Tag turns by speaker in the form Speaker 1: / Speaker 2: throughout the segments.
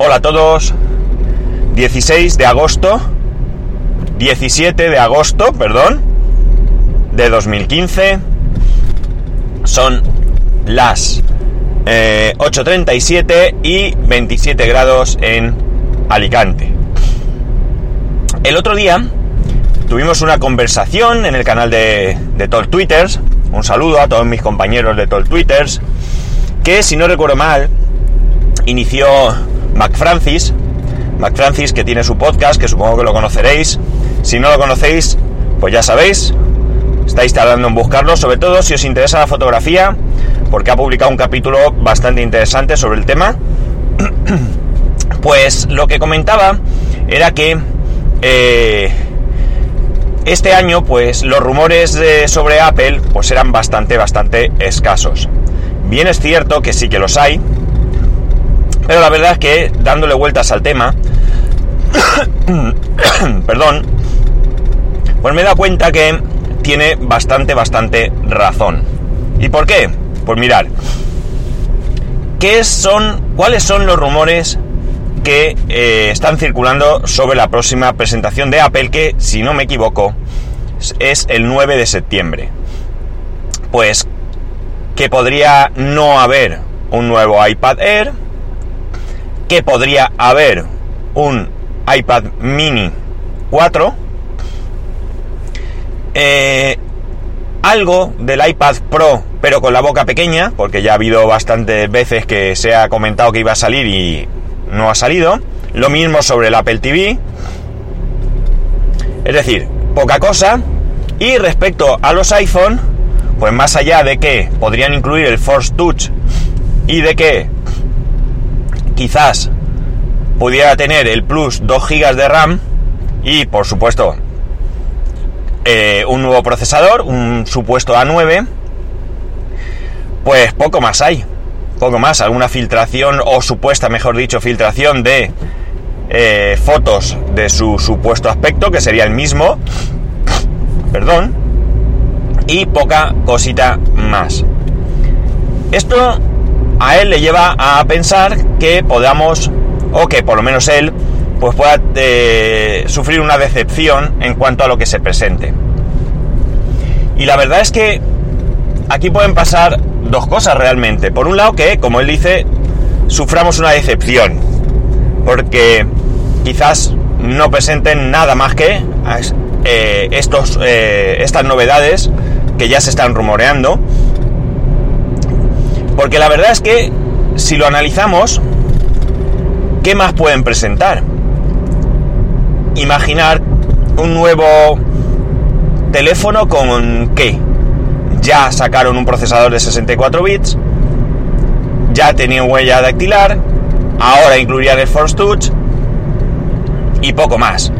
Speaker 1: Hola a todos. 16 de agosto. 17 de agosto, perdón. De 2015. Son las eh, 8.37 y 27 grados en Alicante. El otro día tuvimos una conversación en el canal de, de Twitters. Un saludo a todos mis compañeros de Tol Twitters. Que si no recuerdo mal, inició MacFrancis. MacFrancis que tiene su podcast, que supongo que lo conoceréis. Si no lo conocéis, pues ya sabéis. Estáis tardando en buscarlo, sobre todo si os interesa la fotografía, porque ha publicado un capítulo bastante interesante sobre el tema. Pues lo que comentaba era que eh, este año, pues los rumores de, sobre Apple, pues eran bastante, bastante escasos. Bien es cierto que sí que los hay, pero la verdad es que dándole vueltas al tema, perdón, pues me he dado cuenta que tiene bastante, bastante razón. ¿Y por qué? Pues mirar, ¿qué son, cuáles son los rumores que eh, están circulando sobre la próxima presentación de Apple, que si no me equivoco es el 9 de septiembre. Pues que podría no haber un nuevo iPad Air, que podría haber un iPad mini 4, eh, algo del iPad Pro, pero con la boca pequeña, porque ya ha habido bastantes veces que se ha comentado que iba a salir y no ha salido. Lo mismo sobre el Apple TV. Es decir, poca cosa. Y respecto a los iPhone, pues más allá de que podrían incluir el Force Touch y de que quizás pudiera tener el Plus 2 GB de RAM y por supuesto eh, un nuevo procesador, un supuesto A9, pues poco más hay poco más, alguna filtración o supuesta, mejor dicho, filtración de eh, fotos de su supuesto aspecto, que sería el mismo, perdón, y poca cosita más. Esto a él le lleva a pensar que podamos, o que por lo menos él, pues pueda eh, sufrir una decepción en cuanto a lo que se presente. Y la verdad es que aquí pueden pasar dos cosas realmente. Por un lado que, como él dice, suframos una decepción. Porque quizás no presenten nada más que eh, estos, eh, estas novedades que ya se están rumoreando. Porque la verdad es que si lo analizamos, ¿qué más pueden presentar? Imaginar un nuevo teléfono con qué? ya sacaron un procesador de 64 bits, ya tenía huella dactilar, ahora incluirían el Force Touch y poco más.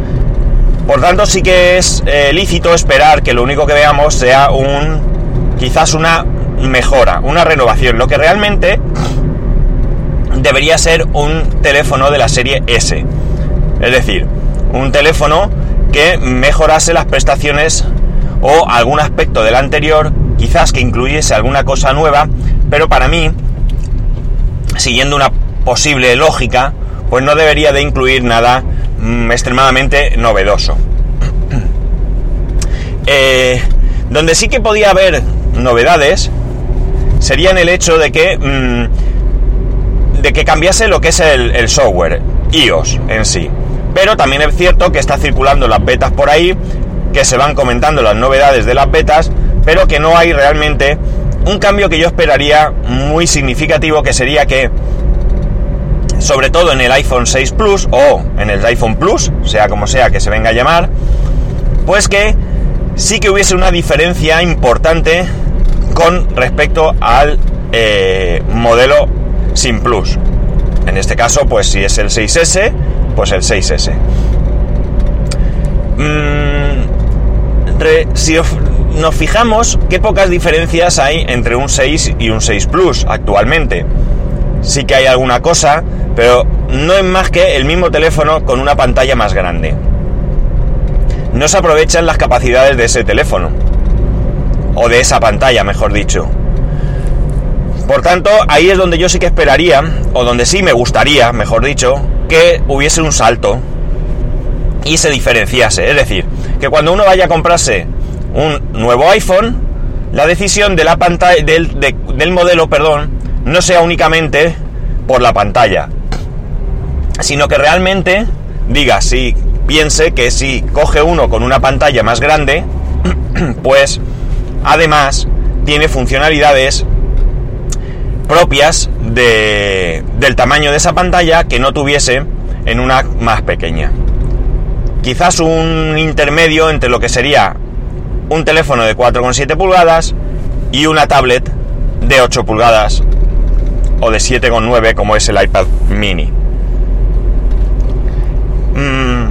Speaker 1: Por tanto, sí que es eh, lícito esperar que lo único que veamos sea un quizás una mejora, una renovación, lo que realmente debería ser un teléfono de la serie S. Es decir, un teléfono que mejorase las prestaciones o algún aspecto del anterior quizás que incluyese alguna cosa nueva, pero para mí, siguiendo una posible lógica, pues no debería de incluir nada mm, extremadamente novedoso. Eh, donde sí que podía haber novedades sería en el hecho de que mm, de que cambiase lo que es el, el software iOS en sí. Pero también es cierto que está circulando las betas por ahí, que se van comentando las novedades de las betas, pero que no hay realmente un cambio que yo esperaría muy significativo, que sería que, sobre todo en el iPhone 6 Plus o en el iPhone Plus, sea como sea que se venga a llamar, pues que sí que hubiese una diferencia importante con respecto al eh, modelo sin Plus. En este caso, pues si es el 6S, pues el 6S. Mm, si nos fijamos qué pocas diferencias hay entre un 6 y un 6 Plus actualmente. Sí que hay alguna cosa, pero no es más que el mismo teléfono con una pantalla más grande. No se aprovechan las capacidades de ese teléfono. O de esa pantalla, mejor dicho. Por tanto, ahí es donde yo sí que esperaría, o donde sí me gustaría, mejor dicho, que hubiese un salto y se diferenciase. Es decir, que cuando uno vaya a comprarse un nuevo iPhone, la decisión de la pantalla, del, del modelo, perdón, no sea únicamente por la pantalla, sino que realmente diga, si piense que si coge uno con una pantalla más grande, pues además tiene funcionalidades propias de, del tamaño de esa pantalla que no tuviese en una más pequeña. Quizás un intermedio entre lo que sería un teléfono de 4,7 pulgadas y una tablet de 8 pulgadas o de 7,9 como es el iPad mini. Mm,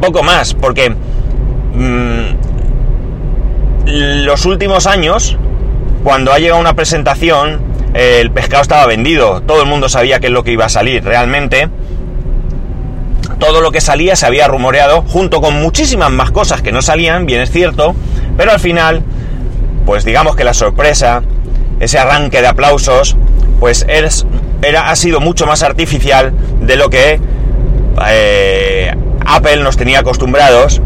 Speaker 1: poco más, porque mm, los últimos años, cuando ha llegado una presentación, el pescado estaba vendido, todo el mundo sabía qué es lo que iba a salir realmente. Todo lo que salía se había rumoreado, junto con muchísimas más cosas que no salían, bien es cierto, pero al final, pues digamos que la sorpresa, ese arranque de aplausos, pues era, ha sido mucho más artificial de lo que eh, Apple nos tenía acostumbrados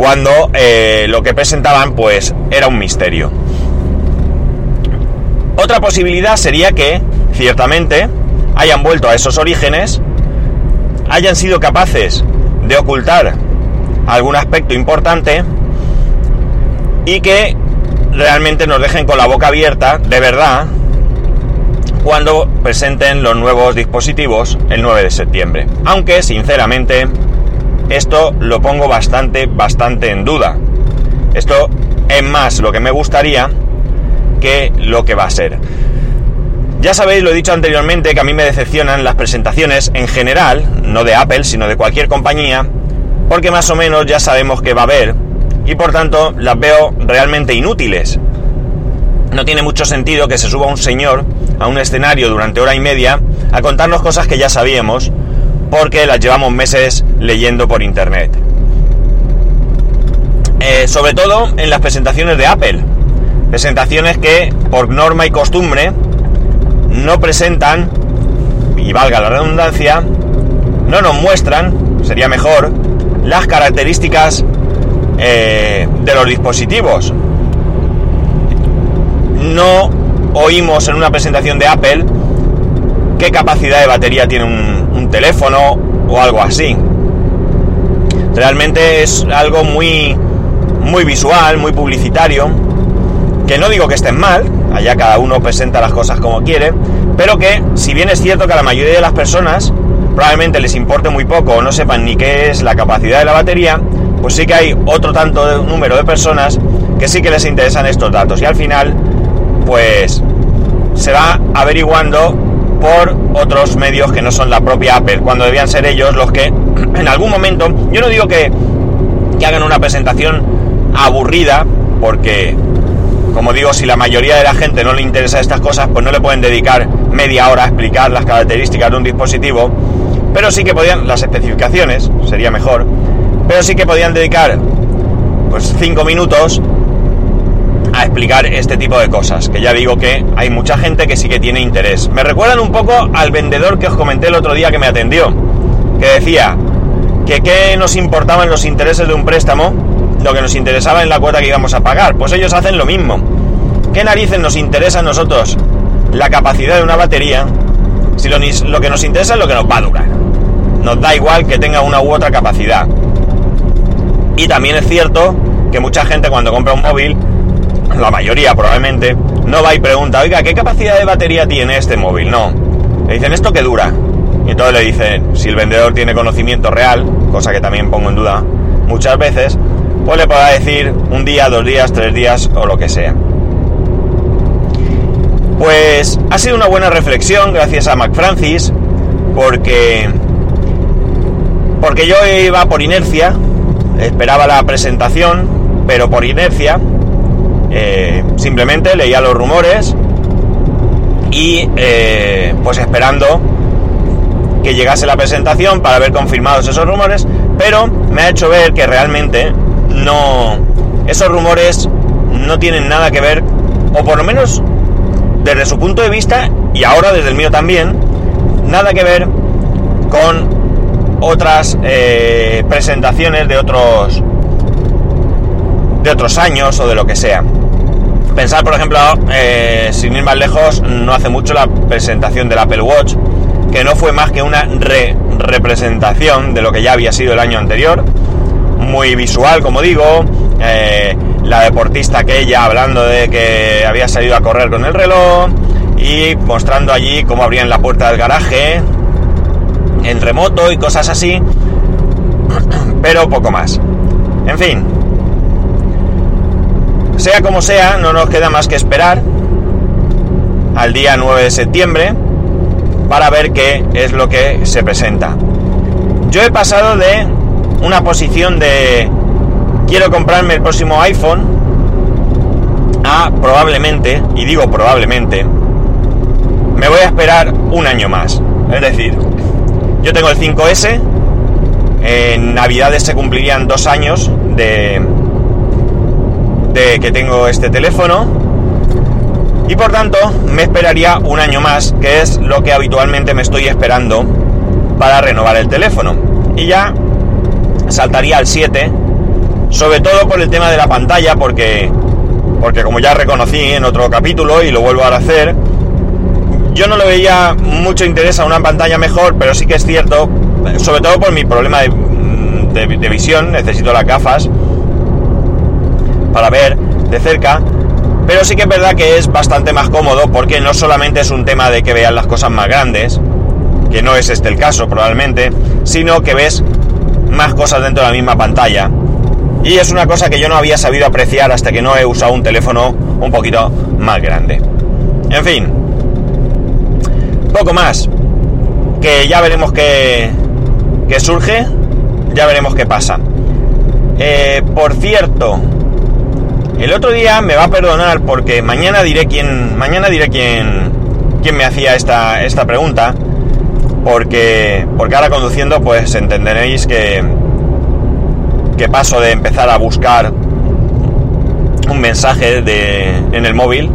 Speaker 1: cuando eh, lo que presentaban pues era un misterio. Otra posibilidad sería que, ciertamente, hayan vuelto a esos orígenes, hayan sido capaces de ocultar algún aspecto importante y que realmente nos dejen con la boca abierta, de verdad, cuando presenten los nuevos dispositivos el 9 de septiembre. Aunque, sinceramente, esto lo pongo bastante, bastante en duda. Esto es más lo que me gustaría que lo que va a ser. Ya sabéis, lo he dicho anteriormente, que a mí me decepcionan las presentaciones en general, no de Apple, sino de cualquier compañía, porque más o menos ya sabemos que va a haber y por tanto las veo realmente inútiles. No tiene mucho sentido que se suba un señor a un escenario durante hora y media a contarnos cosas que ya sabíamos porque las llevamos meses leyendo por internet. Eh, sobre todo en las presentaciones de Apple. Presentaciones que, por norma y costumbre, no presentan, y valga la redundancia, no nos muestran, sería mejor, las características eh, de los dispositivos. No oímos en una presentación de Apple qué capacidad de batería tiene un, teléfono o algo así. Realmente es algo muy, muy visual, muy publicitario, que no digo que estén mal, allá cada uno presenta las cosas como quiere, pero que si bien es cierto que a la mayoría de las personas probablemente les importe muy poco o no sepan ni qué es la capacidad de la batería, pues sí que hay otro tanto de número de personas que sí que les interesan estos datos y al final pues se va averiguando por otros medios que no son la propia Apple, cuando debían ser ellos los que en algún momento, yo no digo que, hagan una presentación aburrida, porque como digo, si la mayoría de la gente no le interesa estas cosas, pues no le pueden dedicar media hora a explicar las características de un dispositivo, pero sí que podían, las especificaciones, sería mejor, pero sí que podían dedicar pues 5 minutos a explicar este tipo de cosas, que ya digo que hay mucha gente que sí que tiene interés. Me recuerdan un poco al vendedor que os comenté el otro día que me atendió, que decía que qué nos importaban los intereses de un préstamo, lo que nos interesaba en la cuota que íbamos a pagar. Pues ellos hacen lo mismo. ¿Qué narices nos interesa a nosotros la capacidad de una batería si lo, lo que nos interesa es lo que nos va a durar? Nos da igual que tenga una u otra capacidad. Y también es cierto que mucha gente cuando compra un móvil, la mayoría probablemente, no va y pregunta, oiga, ¿qué capacidad de batería tiene este móvil? No. Le dicen, ¿esto qué dura? Y entonces le dicen, si el vendedor tiene conocimiento real, cosa que también pongo en duda muchas veces, pues le podrá decir un día, dos días, tres días o lo que sea. Pues ha sido una buena reflexión gracias a Mac Francis, porque porque yo iba por inercia, esperaba la presentación, pero por inercia, eh, simplemente leía los rumores y eh, pues esperando que llegase la presentación para ver confirmados esos rumores, pero me ha hecho ver que realmente no, esos rumores no tienen nada que ver, o por lo menos desde su punto de vista y ahora desde el mío también, nada que ver con otras eh, presentaciones de otros de otros años o de lo que sea. Pensar, por ejemplo, eh, sin ir más lejos, no hace mucho la presentación del Apple Watch, que no fue más que una re representación de lo que ya había sido el año anterior, muy visual, como digo, eh, la deportista que ella hablando de que había salido a correr con el reloj y mostrando allí cómo abrían la puerta del garaje en remoto y cosas así, pero poco más. En fin, sea como sea, no nos queda más que esperar al día 9 de septiembre para ver qué es lo que se presenta. Yo he pasado de una posición de quiero comprarme el próximo iPhone a probablemente, y digo probablemente, me voy a esperar un año más. Es decir, yo tengo el 5S, en Navidades se cumplirían dos años de, que tengo este teléfono y por tanto me esperaría un año más, que es lo que habitualmente me estoy esperando para renovar el teléfono. Y ya saltaría al 7, sobre todo por el tema de la pantalla, porque, porque como ya reconocí en otro capítulo y lo vuelvo a hacer, yo no le veía mucho interés a una pantalla mejor, pero sí que es cierto, sobre todo por mi problema de, visión, necesito las gafas para ver de cerca, pero sí que es verdad que es bastante más cómodo porque no solamente es un tema de que vean las cosas más grandes, que no es este el caso probablemente, sino que ves más cosas dentro de la misma pantalla. Y es una cosa que yo no había sabido apreciar hasta que no he usado un teléfono un poquito más grande. En fin, poco más. Que ya veremos qué, surge. Ya veremos qué pasa. Eh, por cierto, el otro día me va a perdonar porque mañana diré quién. Mañana diré quién. quién me hacía esta, esta pregunta. Porque. Porque ahora conduciendo, pues entenderéis que. que paso de empezar a buscar un mensaje de, en el móvil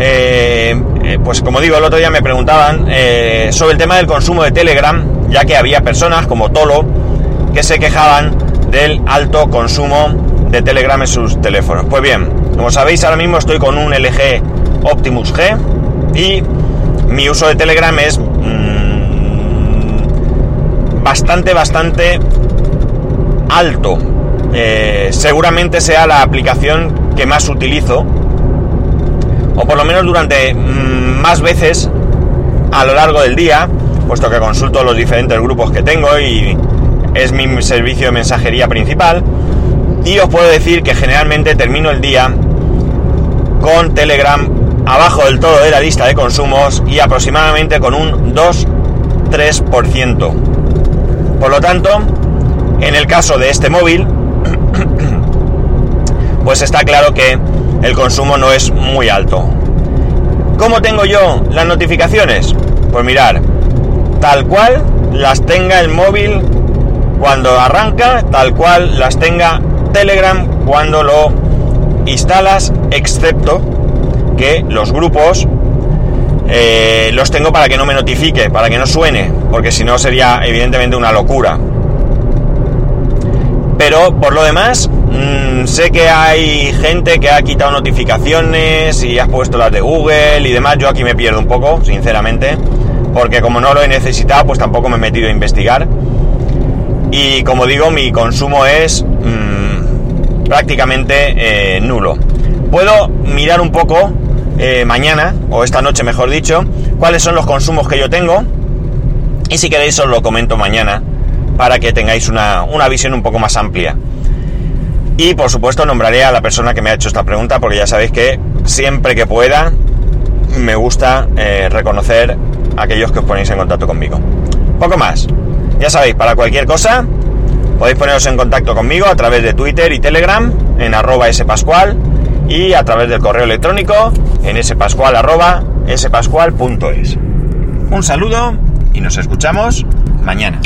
Speaker 1: eh, eh, pues como digo, el otro día me preguntaban eh, sobre el tema del consumo de Telegram, ya que había personas como Tolo que se quejaban del alto consumo de Telegram en sus teléfonos. Pues bien, como sabéis, ahora mismo estoy con un LG Optimus G y mi uso de Telegram es mm, bastante, bastante alto. seguramente sea la aplicación que más utilizo o por lo menos durante mm, más veces a lo largo del día, puesto que consulto los diferentes grupos que tengo y es mi servicio de mensajería principal. Y os puedo decir que generalmente termino el día con Telegram abajo del todo de la lista de consumos y aproximadamente con un 2-3%. Por lo tanto, en el caso de este móvil, pues está claro que el consumo no es muy alto. ¿Cómo tengo yo las notificaciones? Pues mirar, tal cual las tenga el móvil cuando arranca, tal cual las tenga Telegram cuando lo instalas, excepto que los grupos eh, los tengo para que no me notifique, para que no suene, porque si no sería evidentemente una locura. Pero por lo demás, mm, sé que hay gente que ha quitado notificaciones y has puesto las de Google y demás. Yo aquí me pierdo un poco, sinceramente, porque como no lo he necesitado, pues tampoco me he metido a investigar. Y como digo, mi consumo es mm, prácticamente eh, nulo. Puedo mirar un poco eh, mañana, o esta noche mejor dicho, cuáles son los consumos que yo tengo. Y si queréis os lo comento mañana para que tengáis una, visión un poco más amplia. Y por supuesto nombraré a la persona que me ha hecho esta pregunta porque ya sabéis que siempre que pueda me gusta eh, reconocer a aquellos que os ponéis en contacto conmigo. Poco más. Ya sabéis, para cualquier cosa podéis poneros en contacto conmigo a través de Twitter y Telegram en arroba spascual y a través del correo electrónico en spascual arroba spascual.es. Un saludo y nos escuchamos mañana.